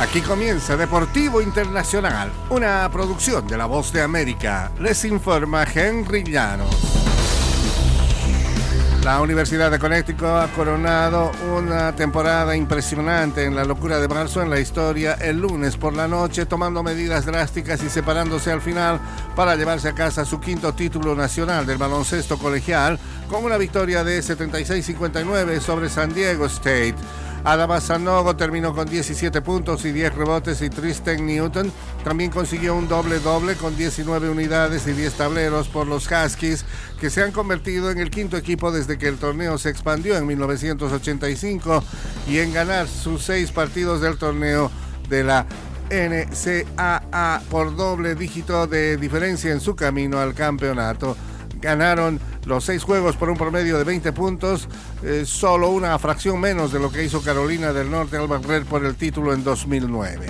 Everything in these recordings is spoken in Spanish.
Aquí comienza Deportivo Internacional, una producción de La Voz de América. Les informa Henry Llanos. La Universidad de Connecticut ha coronado una temporada impresionante en la locura de marzo en la historia el lunes por la noche, tomando medidas drásticas y separándose al final para llevarse a casa su quinto título nacional del baloncesto colegial con una victoria de 76-59 sobre San Diego State. Adama Sanogo terminó con 17 puntos y 10 rebotes y Tristan Newton también consiguió un doble-doble con 19 unidades y 10 tableros por los Huskies que se han convertido en el quinto equipo desde que el torneo se expandió en 1985 y en ganar sus seis partidos del torneo de la NCAA por doble dígito de diferencia en su camino al campeonato. Ganaron los seis juegos por un promedio de 20 puntos, eh, solo una fracción menos de lo que hizo Carolina del Norte al barrer por el título en 2009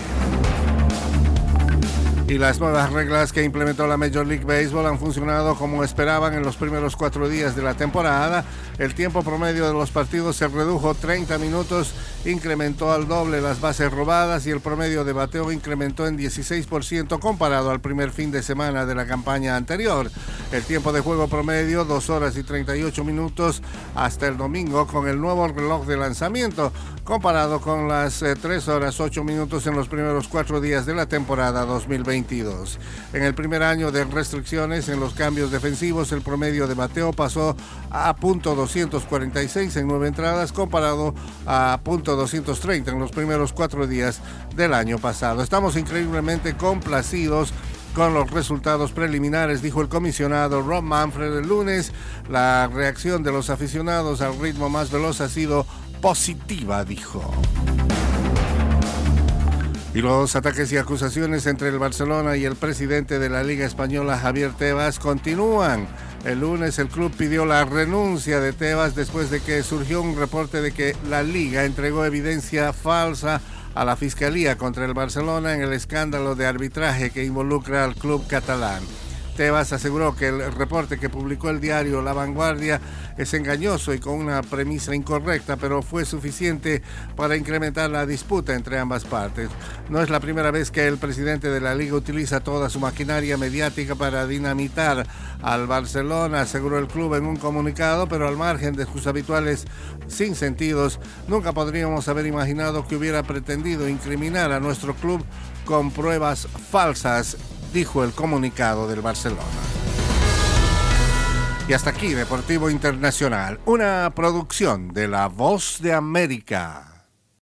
y las nuevas reglas que implementó la Major League Baseball han funcionado como esperaban en los primeros cuatro días de la temporada. El tiempo promedio de los partidos se redujo 30 minutos, incrementó al doble las bases robadas y el promedio de bateo incrementó en 16% comparado al primer fin de semana de la campaña anterior. El tiempo de juego promedio 2 horas y 38 minutos hasta el domingo con el nuevo reloj de lanzamiento comparado con las 3 eh, horas 8 minutos en los primeros cuatro días de la temporada 2020. En el primer año de restricciones en los cambios defensivos, el promedio de bateo pasó a punto .246 en nueve entradas comparado a punto .230 en los primeros cuatro días del año pasado. Estamos increíblemente complacidos con los resultados preliminares, dijo el comisionado Rob Manfred el lunes. La reacción de los aficionados al ritmo más veloz ha sido positiva, dijo. Y los ataques y acusaciones entre el Barcelona y el presidente de la Liga Española, Javier Tebas, continúan. El lunes el club pidió la renuncia de Tebas después de que surgió un reporte de que la liga entregó evidencia falsa a la Fiscalía contra el Barcelona en el escándalo de arbitraje que involucra al club catalán. Tebas aseguró que el reporte que publicó el diario La Vanguardia es engañoso y con una premisa incorrecta, pero fue suficiente para incrementar la disputa entre ambas partes. No es la primera vez que el presidente de la liga utiliza toda su maquinaria mediática para dinamitar al Barcelona, aseguró el club en un comunicado, pero al margen de sus habituales sinsentidos, nunca podríamos haber imaginado que hubiera pretendido incriminar a nuestro club con pruebas falsas dijo el comunicado del Barcelona. Y hasta aquí Deportivo Internacional, una producción de La Voz de América.